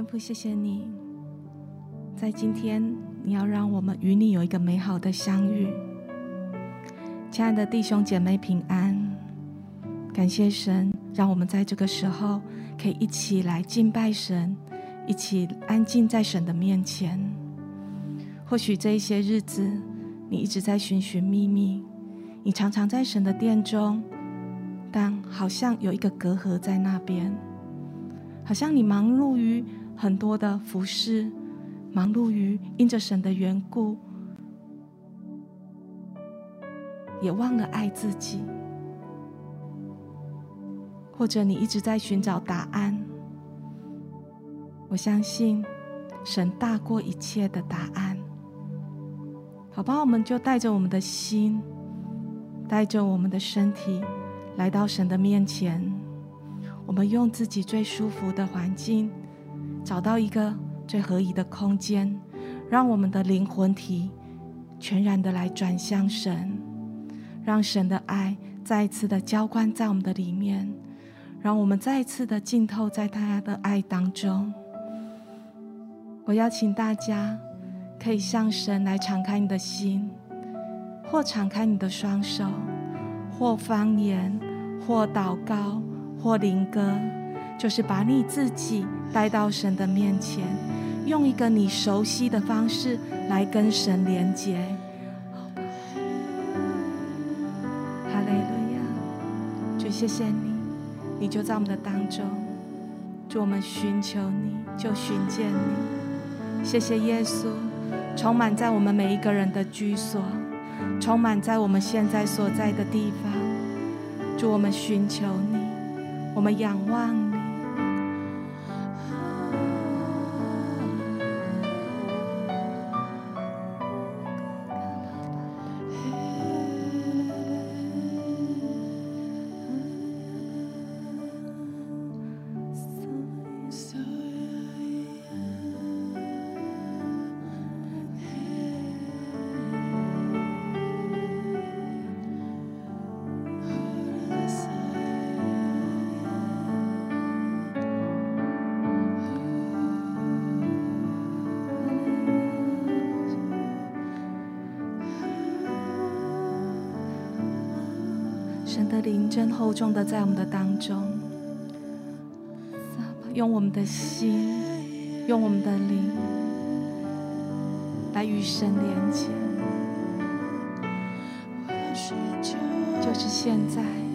天父，谢谢你，在今天，你要让我们与你有一个美好的相遇。亲爱的弟兄姐妹平安，感谢神，让我们在这个时候可以一起来敬拜神，一起安静在神的面前。或许这一些日子，你一直在寻寻觅觅，你常常在神的殿中，但好像有一个隔阂在那边，好像你忙碌于。很多的服侍，忙碌于因着神的缘故，也忘了爱自己。或者你一直在寻找答案，我相信神大过一切的答案。好吧，我们就带着我们的心，带着我们的身体，来到神的面前。我们用自己最舒服的环境。找到一个最合宜的空间，让我们的灵魂体全然的来转向神，让神的爱再一次的浇灌在我们的里面，让我们再一次的浸透在他的爱当中。我邀请大家可以向神来敞开你的心，或敞开你的双手，或方言，或祷告，或灵歌，就是把你自己。带到神的面前，用一个你熟悉的方式来跟神连接。哈利路亚！主，谢谢你，你就在我们的当中。祝，我们寻求你，就寻见你。谢谢耶稣，充满在我们每一个人的居所，充满在我们现在所在的地方。祝，我们寻求你，我们仰望你。灵真厚重的在我们的当中，用我们的心，用我们的灵来与神连接，就是现在。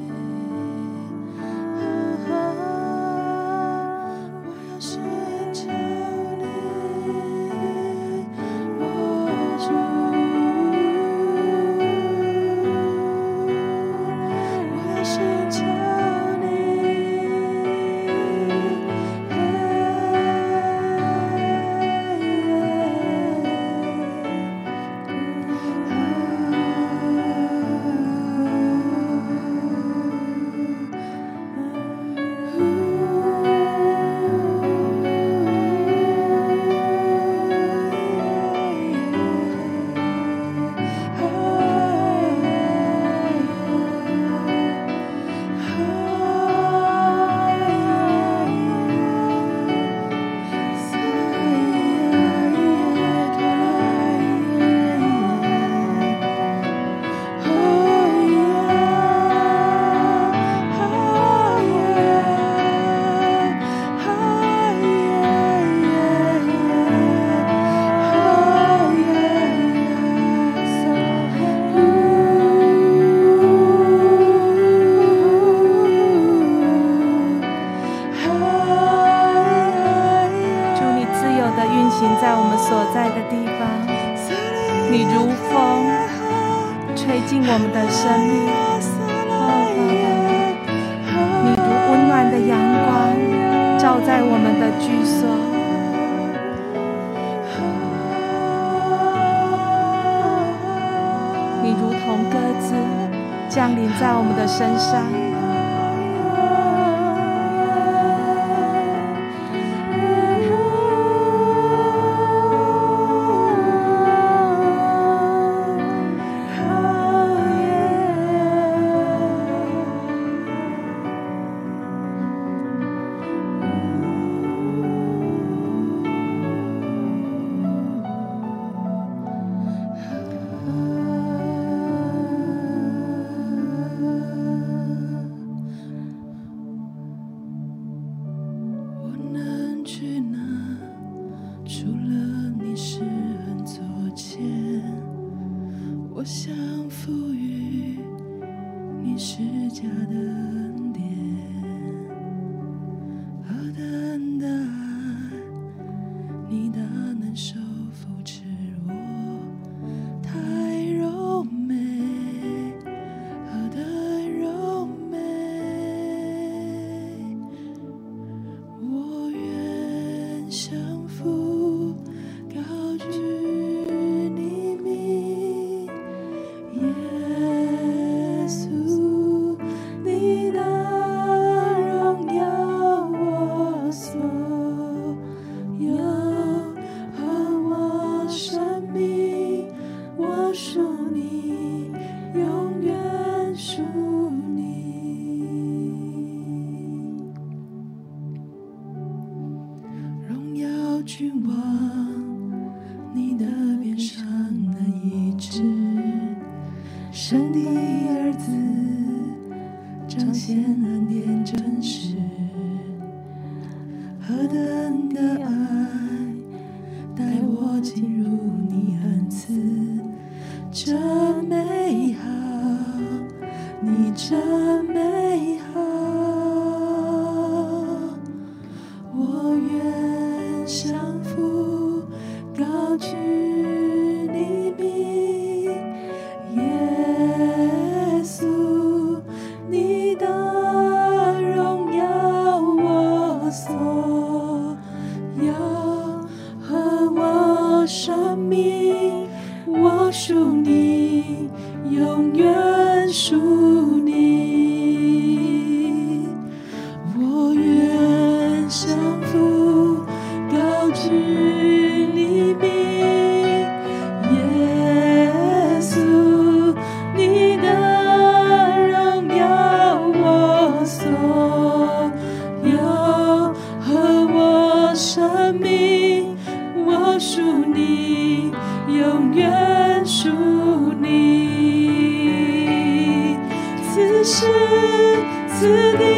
show. 此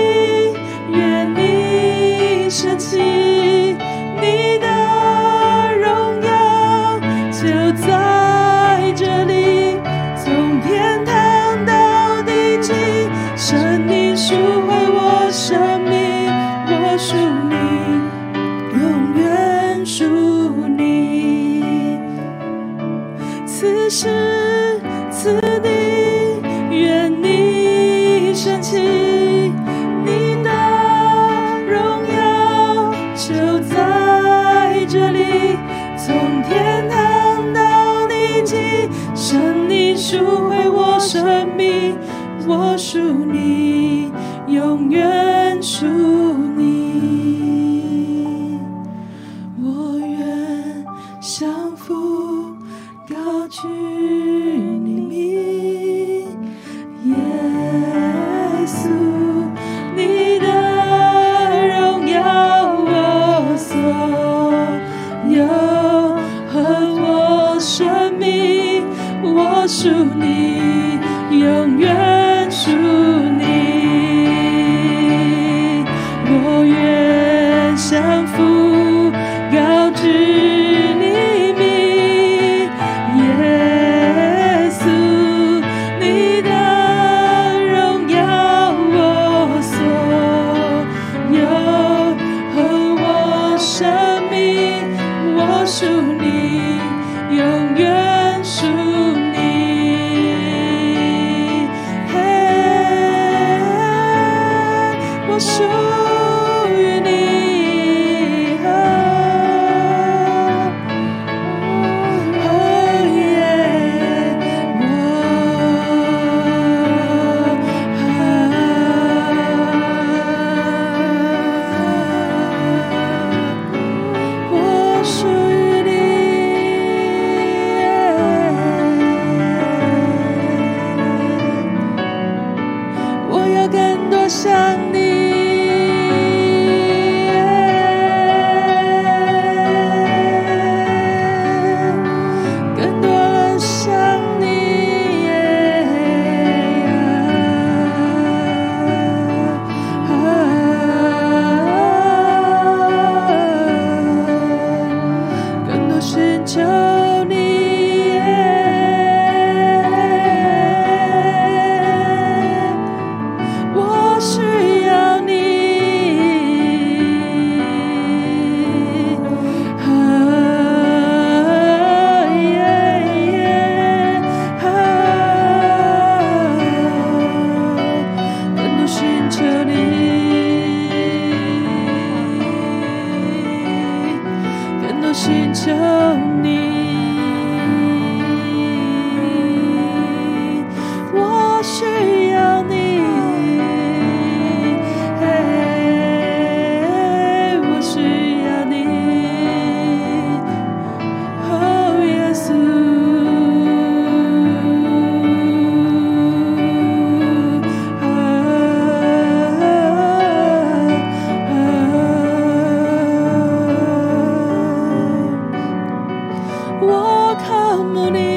是。walk harmony.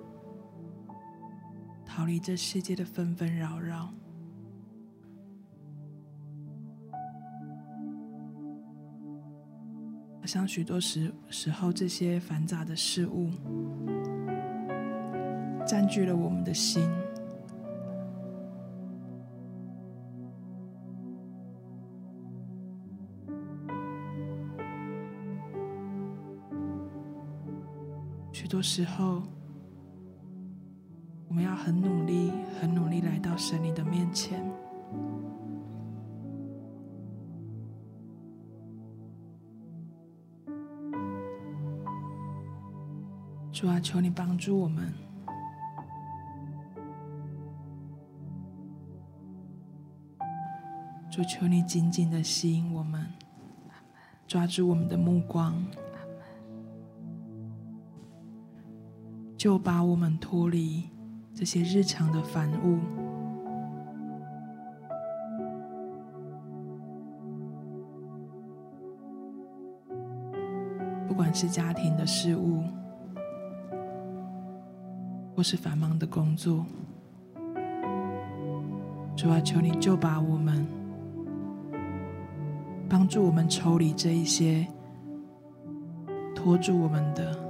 逃离这世界的纷纷扰扰。好像许多时时候，这些繁杂的事物占据了我们的心。许多时候，我们要很努力、很努力来到神你的面前。主啊，求你帮助我们。主，求你紧紧的吸引我们，抓住我们的目光。就把我们脱离这些日常的烦务，不管是家庭的事物，或是繁忙的工作，主啊，求你就把我们帮助我们抽离这一些拖住我们的。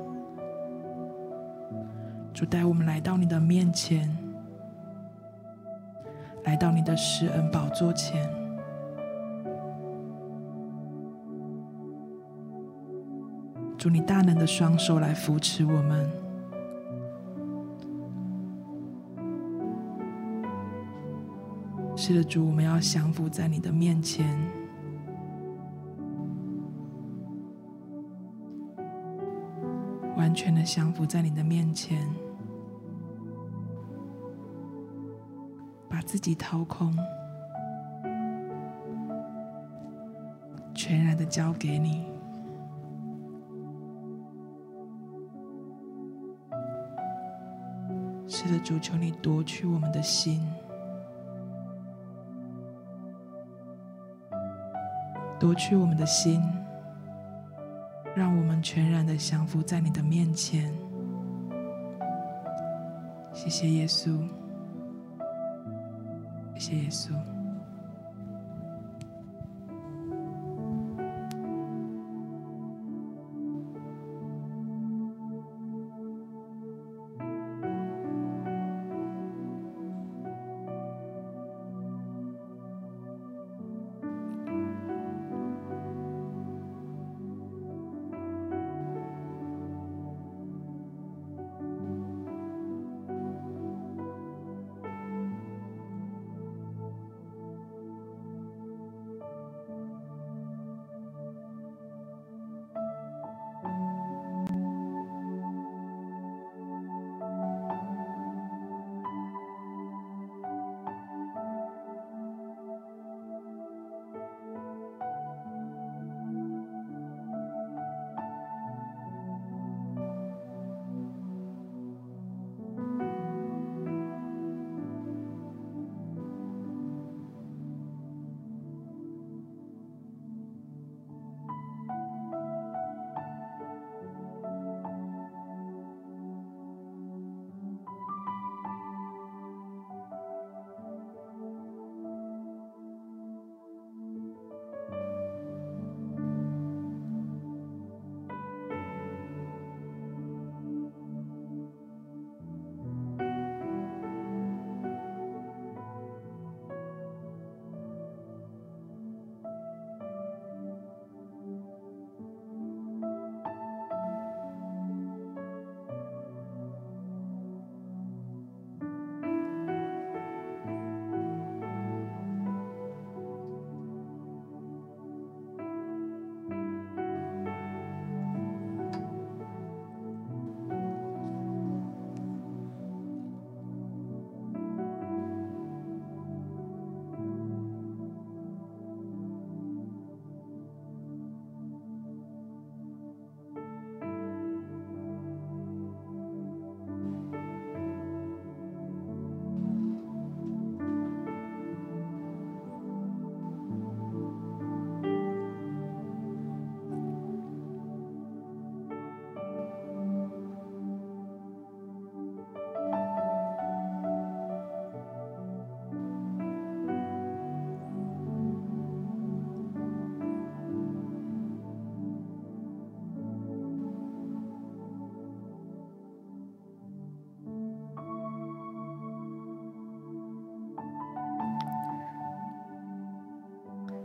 主带我们来到你的面前，来到你的施恩宝座前。主，你大能的双手来扶持我们。是的，主，我们要降服在你的面前，完全的降服在你的面前。把自己掏空，全然的交给你。是的，主，求你夺去我们的心，夺去我们的心，让我们全然的降服在你的面前。谢谢耶稣。谢谢耶稣。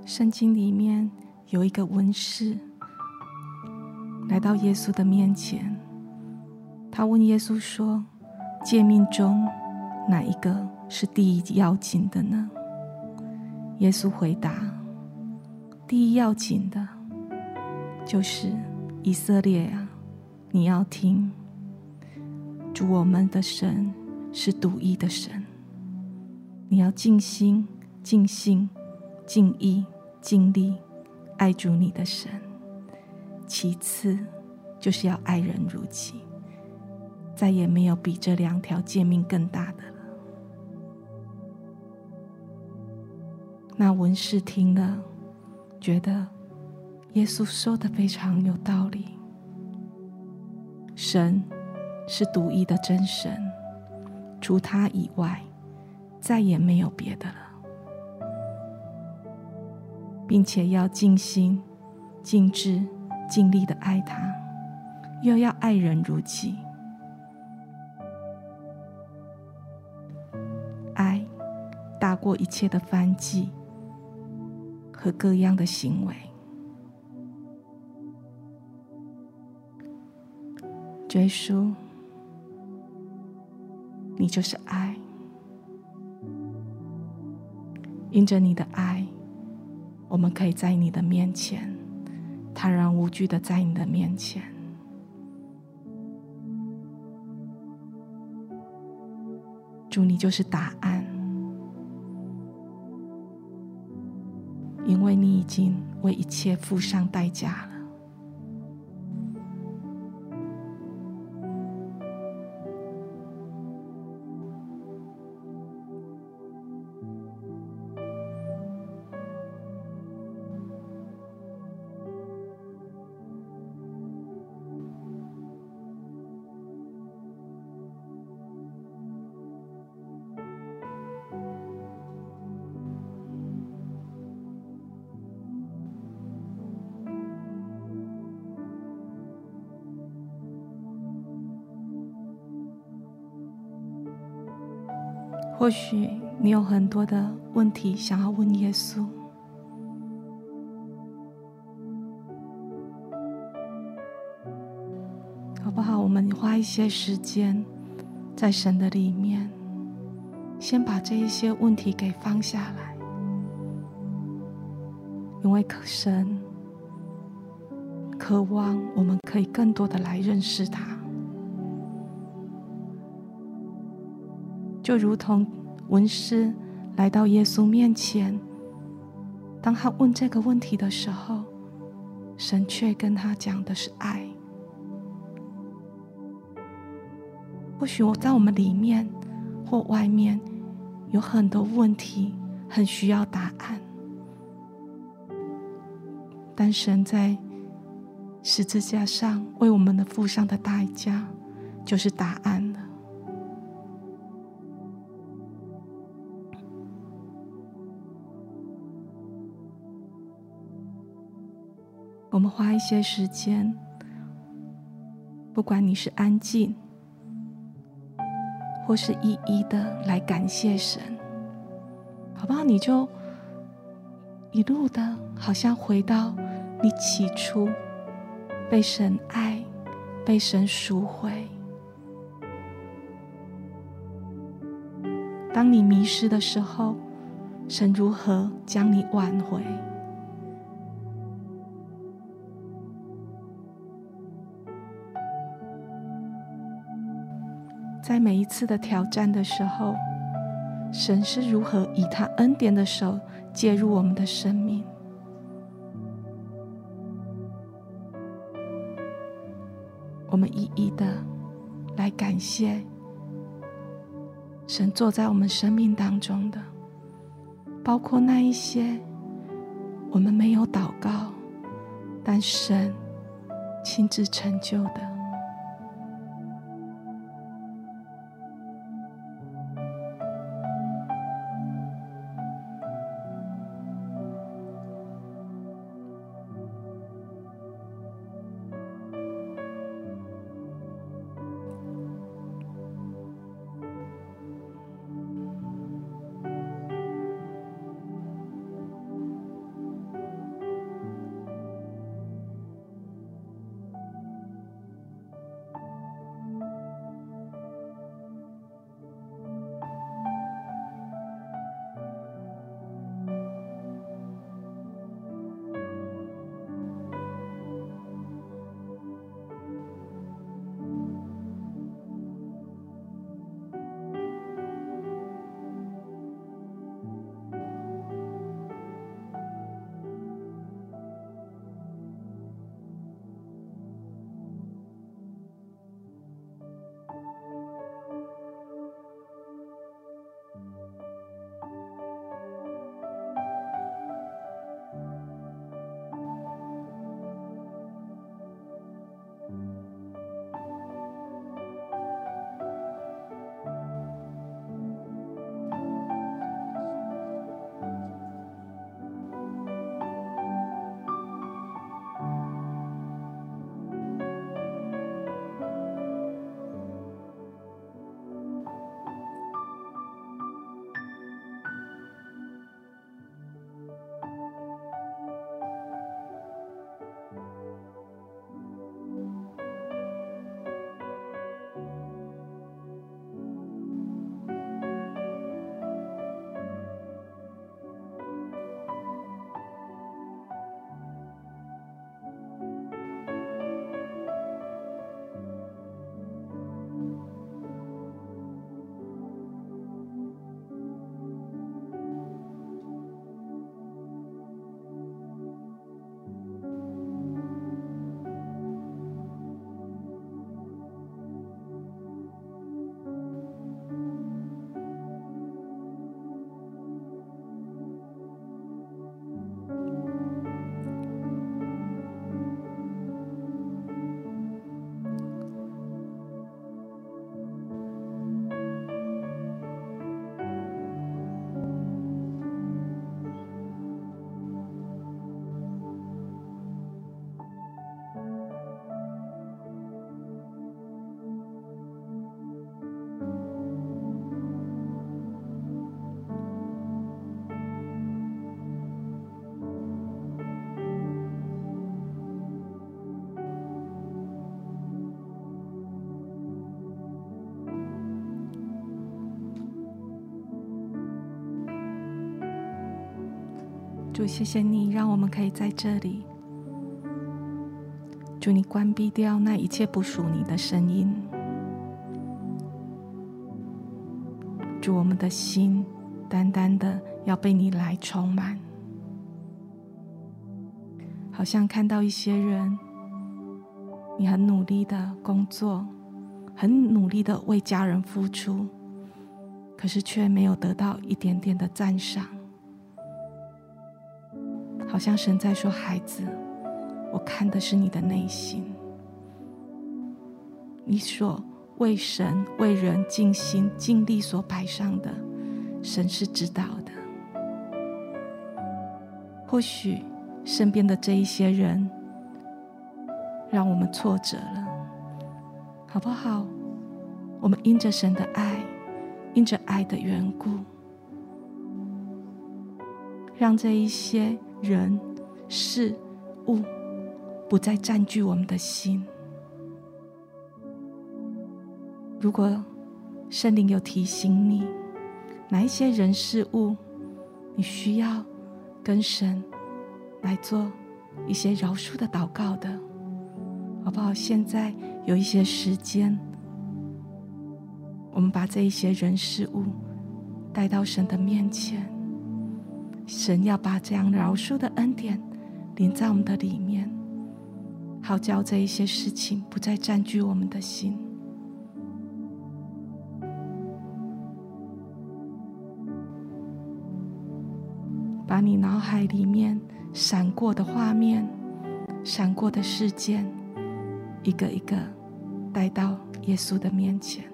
圣经里面有一个文士来到耶稣的面前，他问耶稣说：“诫命中哪一个是第一要紧的呢？”耶稣回答：“第一要紧的，就是以色列啊，你要听，主我们的神是独一的神，你要尽心、尽性、尽意、尽力爱主你的神。其次，就是要爱人如己，再也没有比这两条诫命更大的了。”那文士听了，觉得耶稣说的非常有道理。神是独一的真神，除他以外，再也没有别的了，并且要尽心、尽志、尽力的爱他，又要爱人如己。爱大过一切的燔祭。和各样的行为，耶稣，你就是爱。因着你的爱，我们可以在你的面前坦然无惧的在你的面前。主，你就是答案。因为你已经为一切付上代价了。或许你有很多的问题想要问耶稣，好不好？我们花一些时间在神的里面，先把这一些问题给放下来，因为神渴望我们可以更多的来认识他。就如同文士来到耶稣面前，当他问这个问题的时候，神却跟他讲的是爱。或许我在我们里面或外面有很多问题，很需要答案，但神在十字架上为我们的付上的代价，就是答案。我们花一些时间，不管你是安静，或是一一的来感谢神，好不好？你就一路的，好像回到你起初被神爱、被神赎回。当你迷失的时候，神如何将你挽回？在每一次的挑战的时候，神是如何以他恩典的手介入我们的生命？我们一一的来感谢神坐在我们生命当中的，包括那一些我们没有祷告，但神亲自成就的。主，谢谢你让我们可以在这里。主，你关闭掉那一切不属于你的声音。主，我们的心单单的要被你来充满。好像看到一些人，你很努力的工作，很努力的为家人付出，可是却没有得到一点点的赞赏。好像神在说：“孩子，我看的是你的内心，你所为神为人尽心尽力所摆上的，神是知道的。或许。”身边的这一些人，让我们挫折了，好不好？我们因着神的爱，因着爱的缘故，让这一些人事物不再占据我们的心。如果圣灵有提醒你，哪一些人事物，你需要跟神。来做一些饶恕的祷告的，好不好？现在有一些时间，我们把这一些人事物带到神的面前，神要把这样饶恕的恩典临在我们的里面，好叫这一些事情不再占据我们的心。把你脑海里面。闪过的画面，闪过的事件，一个一个带到耶稣的面前。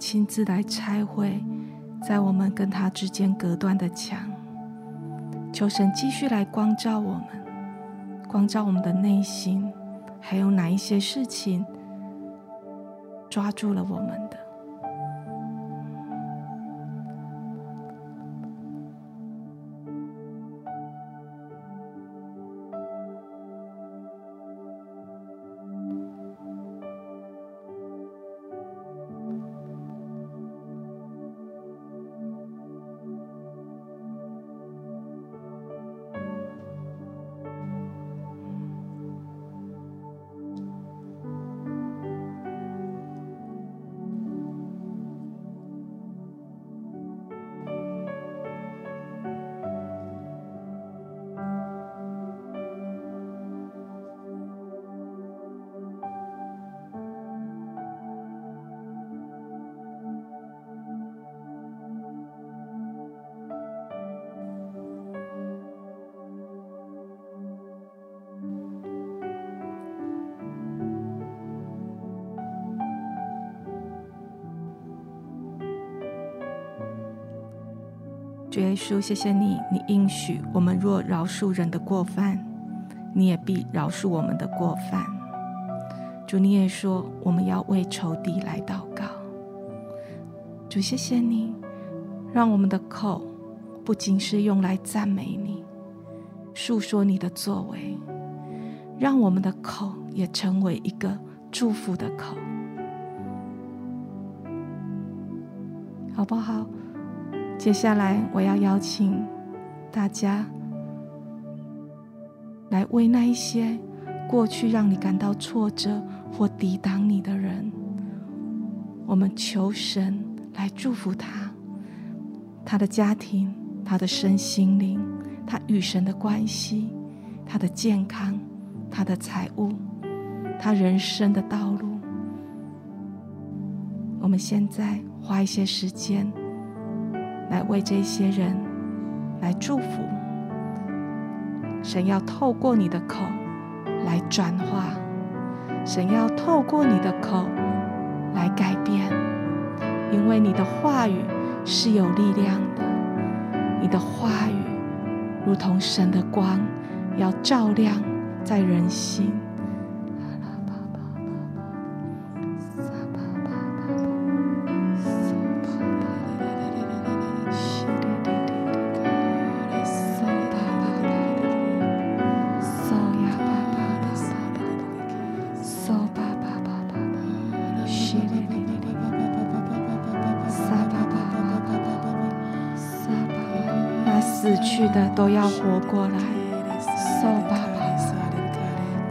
亲自来拆毁在我们跟他之间隔断的墙，求神继续来光照我们，光照我们的内心，还有哪一些事情抓住了我们的。主耶稣，谢谢你，你应许我们若饶恕人的过犯，你也必饶恕我们的过犯。主，你也说我们要为仇敌来祷告。主，谢谢你，让我们的口不仅是用来赞美你、述说你的作为，让我们的口也成为一个祝福的口，好不好？接下来，我要邀请大家来为那一些过去让你感到挫折或抵挡你的人，我们求神来祝福他、他的家庭、他的身心灵、他与神的关系、他的健康、他的财物、他人生的道路。我们现在花一些时间，来为这些人来祝福。神要透过你的口来转化，神要透过你的口来改变，因为你的话语是有力量的，你的话语如同神的光，要照亮在人心。都要活过来，受爸爸，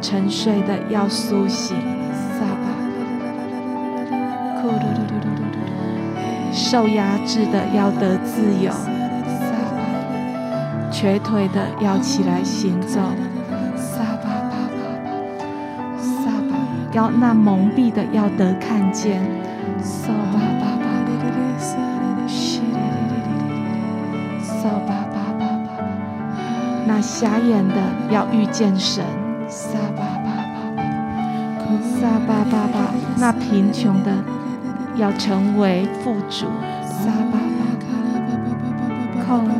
沉睡的要苏醒，撒巴，受压制的要得自由，撒巴，瘸腿的要起来行走，撒巴巴巴，撒巴，要那蒙蔽的要得看见，瞎眼的要遇见神，撒巴巴巴巴，撒巴巴巴。那贫穷的要成为富足，撒巴巴巴，靠来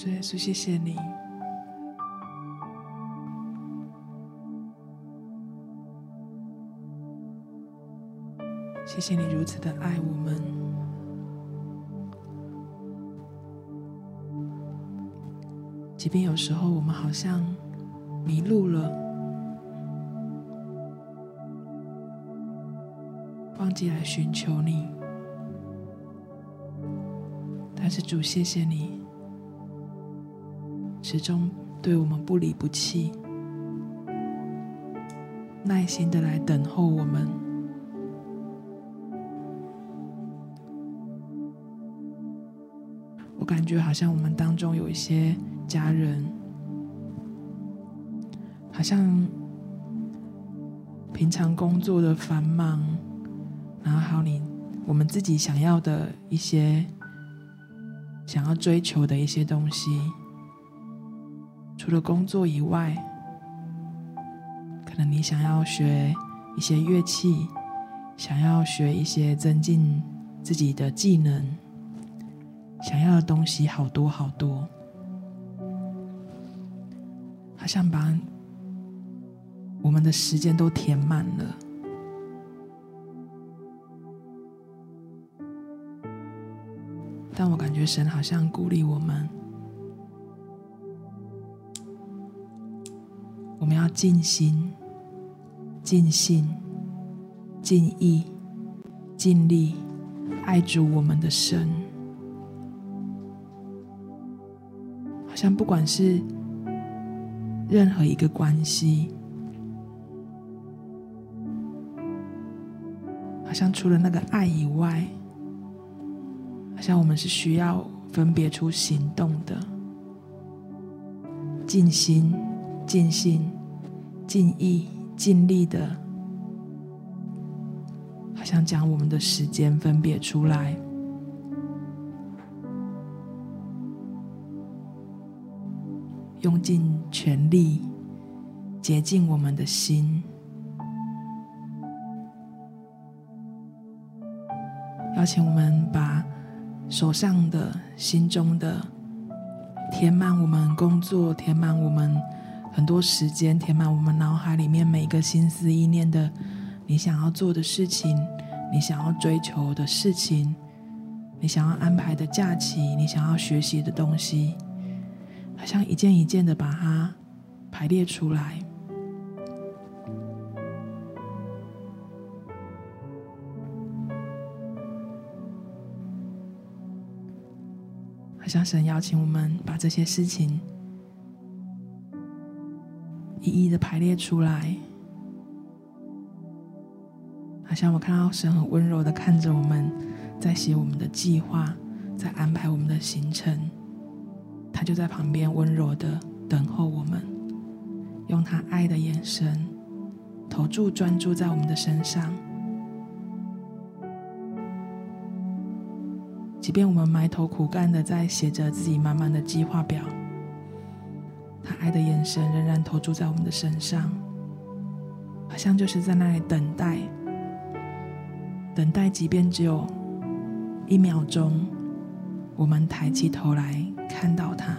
主耶稣，谢谢你，谢谢你如此的爱我们，即便有时候我们好像迷路了，忘记来寻求你，但是主，谢谢你。始终对我们不离不弃，耐心的来等候我们。我感觉好像我们当中有一些家人，好像平常工作的繁忙，然后还有你我们自己想要的一些想要追求的一些东西。除了工作以外，可能你想要学一些乐器，想要学一些增进自己的技能，想要的东西好多好多，好像把我们的时间都填满了。但我感觉神好像鼓励我们。我们要尽心、尽心、尽意、尽力爱主我们的神，好像不管是任何一个关系，好像除了那个爱以外，好像我们是需要分别出行动的，尽心、尽性、尽意、尽力的，好像将我们的时间分别出来，用尽全力洁净我们的心。邀请我们把手上的、心中的填满我们工作，填满我们很多时间，填满我们脑海里面每一个心思意念的你想要做的事情，你想要追求的事情，你想要安排的假期，你想要学习的东西，好像一件一件的把它排列出来。向神邀请我们把这些事情一一的排列出来，好像我看到神很温柔的看着我们，在写我们的计划，在安排我们的行程，他就在旁边温柔的等候我们，用他爱的眼神投注专注在我们的身上。即便我们埋头苦干的在写着自己满满的计划表，他爱的眼神仍然投注在我们的身上，好像就是在那里等待，等待，即便只有一秒钟，我们抬起头来看到他，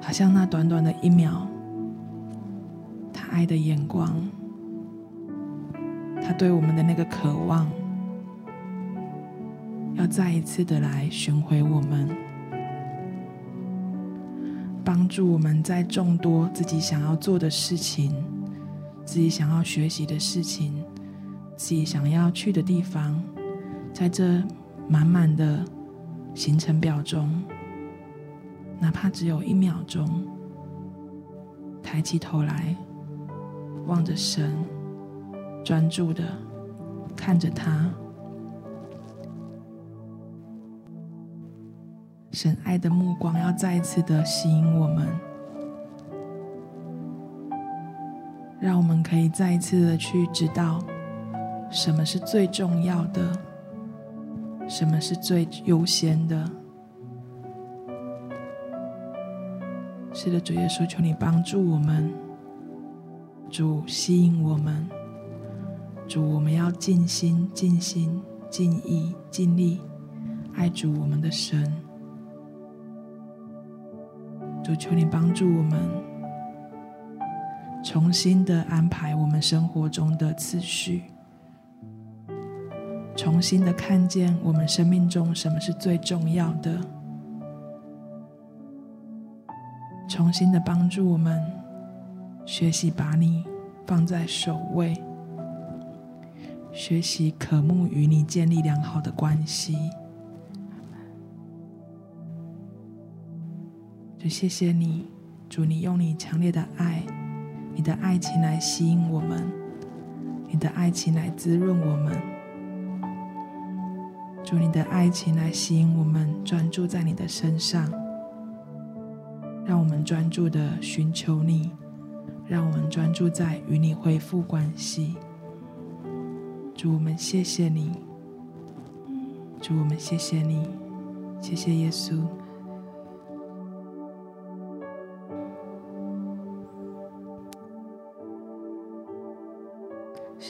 好像那短短的一秒，他爱的眼光，他对我们的那个渴望。要再一次的来寻回我们，帮助我们在众多自己想要做的事情、自己想要学习的事情、自己想要去的地方，在这满满的行程表中，哪怕只有一秒钟，抬起头来，望着神，专注的看着他。神爱的目光要再一次的吸引我们，让我们可以再一次的去知道什么是最重要的，什么是最优先的。是的，主耶稣，求你帮助我们，主吸引我们，主我们要尽心、尽心、尽意、尽力爱主我们的神。主，求你帮助我们，重新的安排我们生活中的次序，重新的看见我们生命中什么是最重要的，重新的帮助我们学习把你放在首位，学习渴慕与你建立良好的关系。就谢谢你，主，你用你强烈的爱，你的爱情来吸引我们，你的爱情来滋润我们。主，你的爱情来吸引我们，专注在你的身上，让我们专注的寻求你，让我们专注在与你恢复关系。主，我们谢谢你，主，我们谢谢你，谢谢耶稣。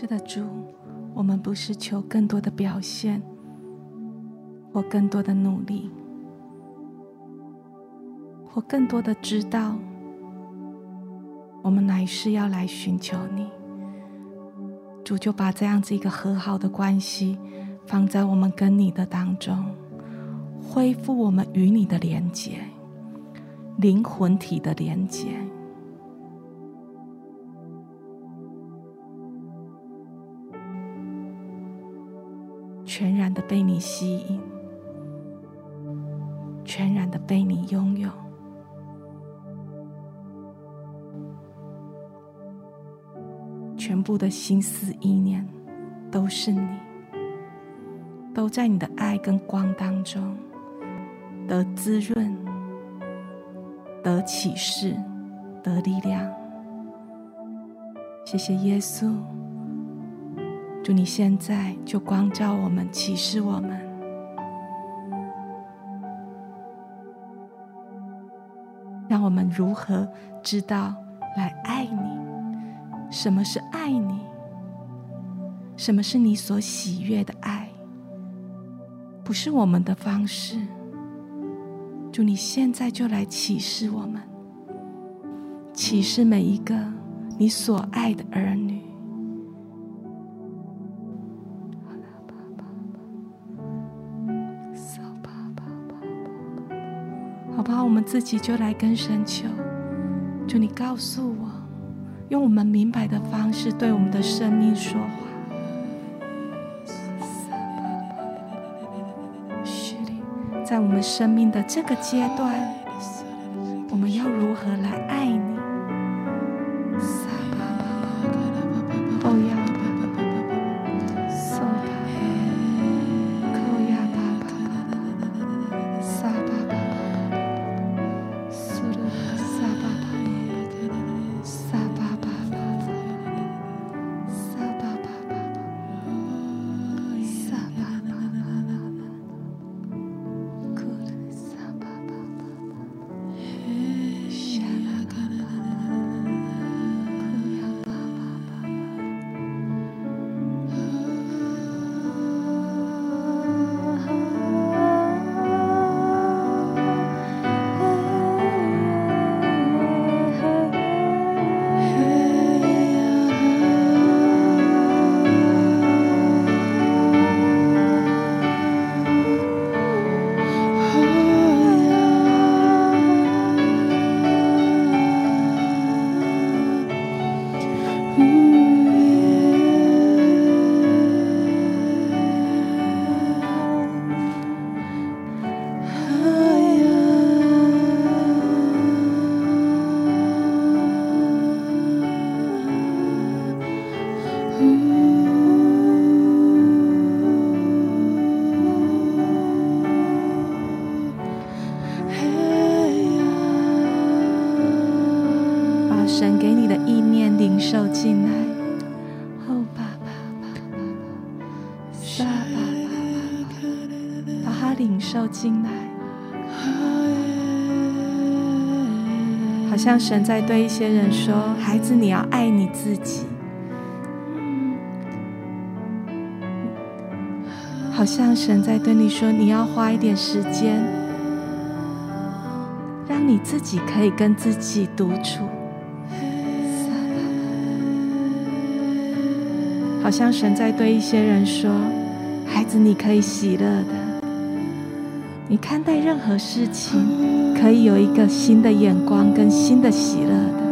是的，主，我们不是求更多的表现，或更多的努力，或更多的知道，我们乃是要来寻求你。主就把这样子一个和好的关系放在我们跟你的当中，恢复我们与你的连结，灵魂体的连结。全然的被你吸引，全然的被你拥有，全部的心思意念都是你，都在你的爱跟光当中得滋润、得启示、得力量。谢谢耶稣，祝你现在就光照我们、启示我们，让我们如何知道来爱你。什么是爱你？什么是你所喜悦的爱？不是我们的方式。祝你现在就来启示我们，启示每一个你所爱的儿女。自己就来跟神求，就你告诉我。用我们明白的方式对我们的生命说话。在我们生命的这个阶段，我们要如何来爱像神在对一些人说：“孩子，你要爱你自己。”好像神在对你说：“你要花一点时间，让你自己可以跟自己独处。”好像神在对一些人说：“孩子，你可以喜乐的，你看待任何事情。”可以有一个新的眼光跟新的喜乐的，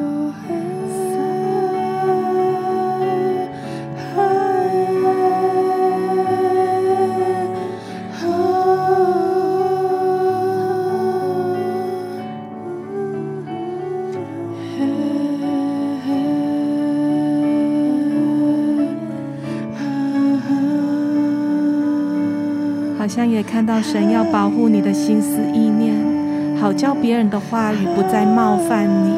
好像也看到神要保护你的心思意念。好叫别人的话语不再冒犯你。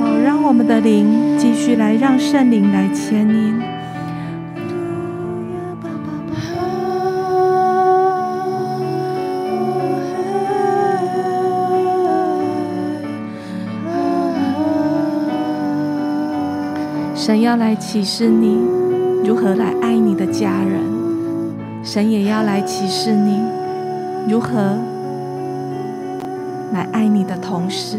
好，让我们的灵继续来，让圣灵来牵你。神要来启示你如何来爱你的家人，神也要来启示你如何来爱你的同事。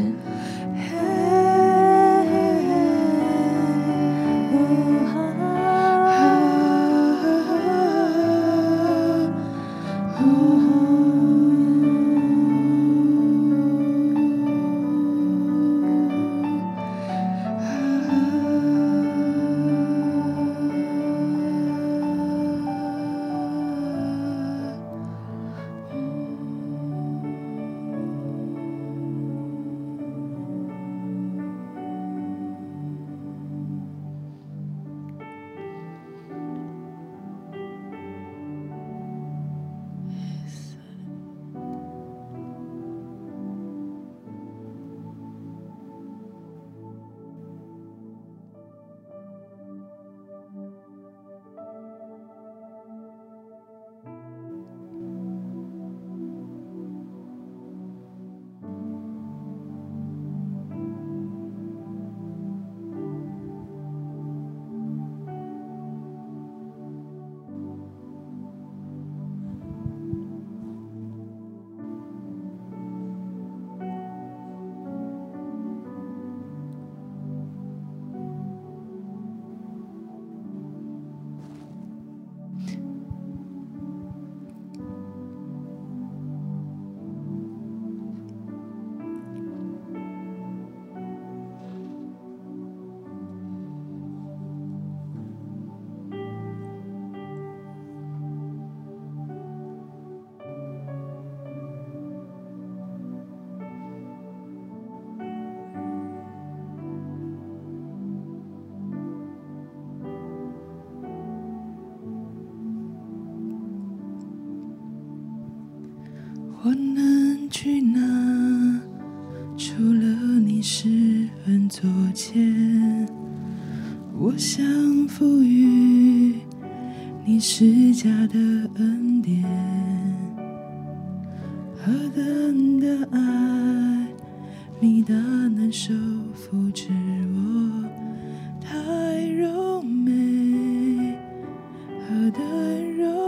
赋予你施加的恩典，何等的爱，你的难受扶持我，太柔美，何等柔。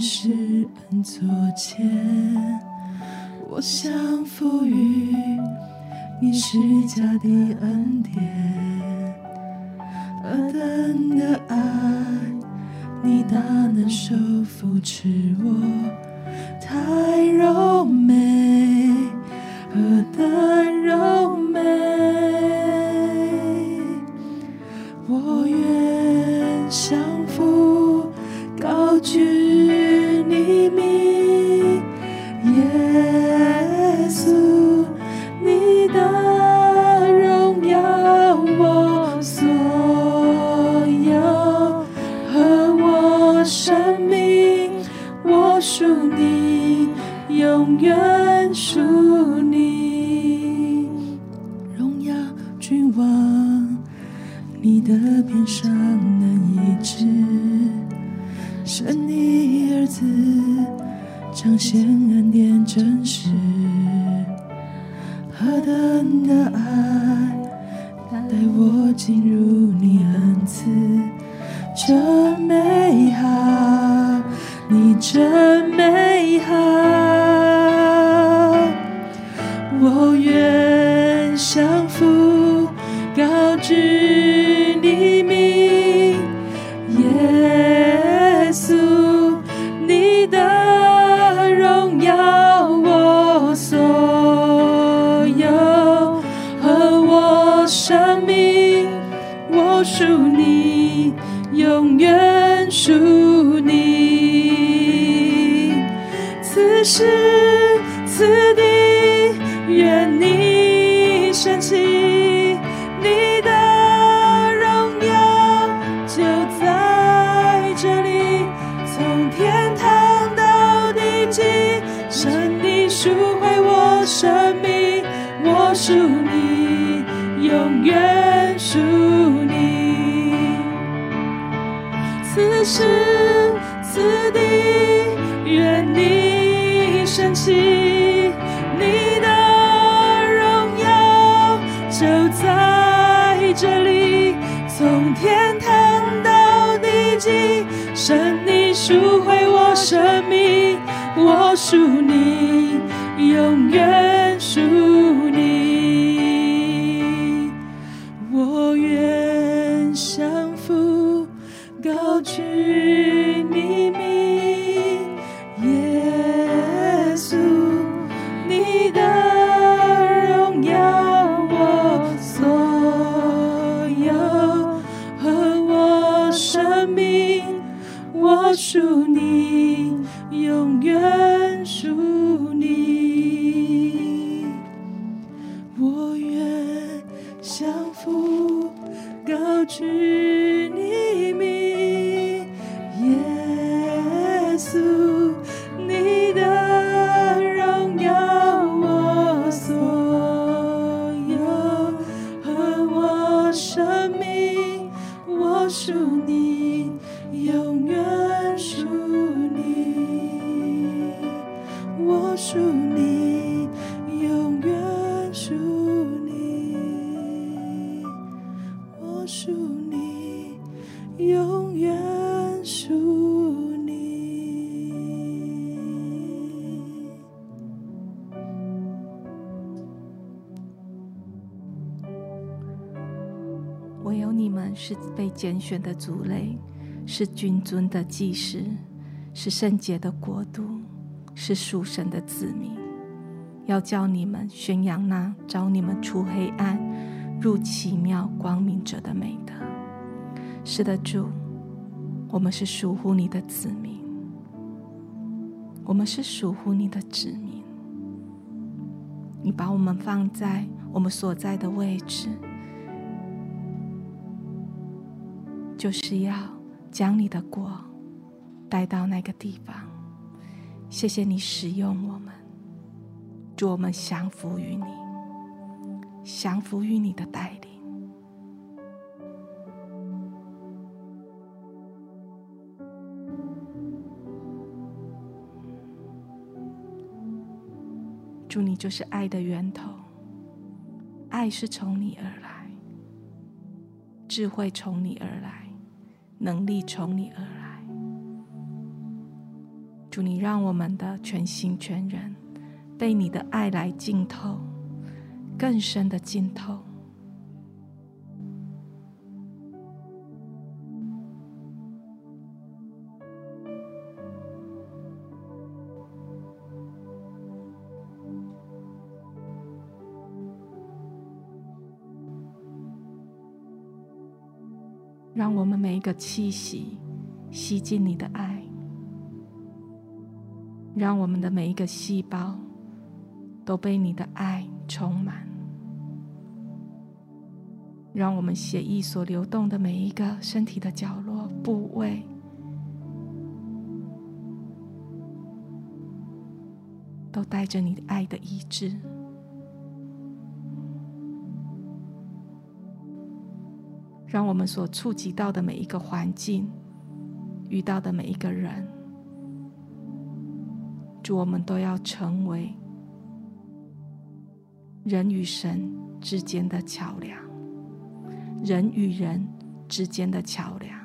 是恩作茧，我想赋予你施加的恩典，何等的爱，你大能手扶持我，太柔美，何等。升起你的荣耀，就在这里，从天堂到地极，神，你赎回我生命，我属。赎回我生命，我赎是被拣选的族类，是君尊的祭司，是圣洁的国度，是属神的子民。要叫你们宣扬那召你们出黑暗入奇妙光明者的美德。是的，主，我们是属乎你的子民，我们是属乎你的子民。你把我们放在我们所在的位置。就是要将你的国带到那个地方。谢谢你使用我们，祝我们降服于你，降服于你的带领。主，你就是爱的源头，爱是从你而来，智慧从你而来。能力从你而来，祝，你让我们的全心全人被你的爱来浸透，更深的浸透，我们每一个气息吸进你的爱，让我们的每一个细胞都被你的爱充满，让我们血液所流动的每一个身体的角落部位，都带着你爱的医治。让我们所触及到的每一个环境，遇到的每一个人，主，我们都要成为人与神之间的桥梁，人与人之间的桥梁。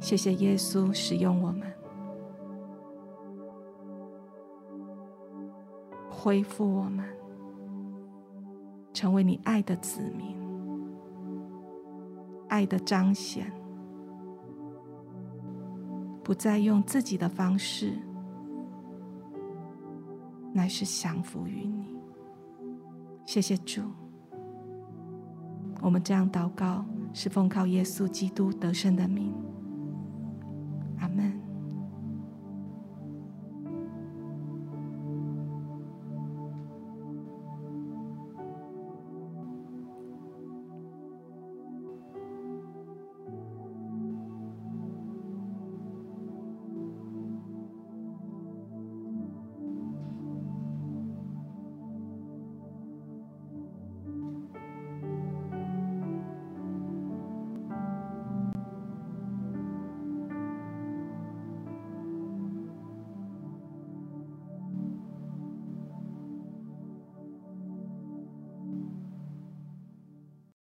谢谢耶稣使用我们，恢复我们，成为你爱的子民。爱的彰显不再用自己的方式乃是降服于你。谢谢主，我们这样祷告是奉靠耶稣基督得胜的名。阿门。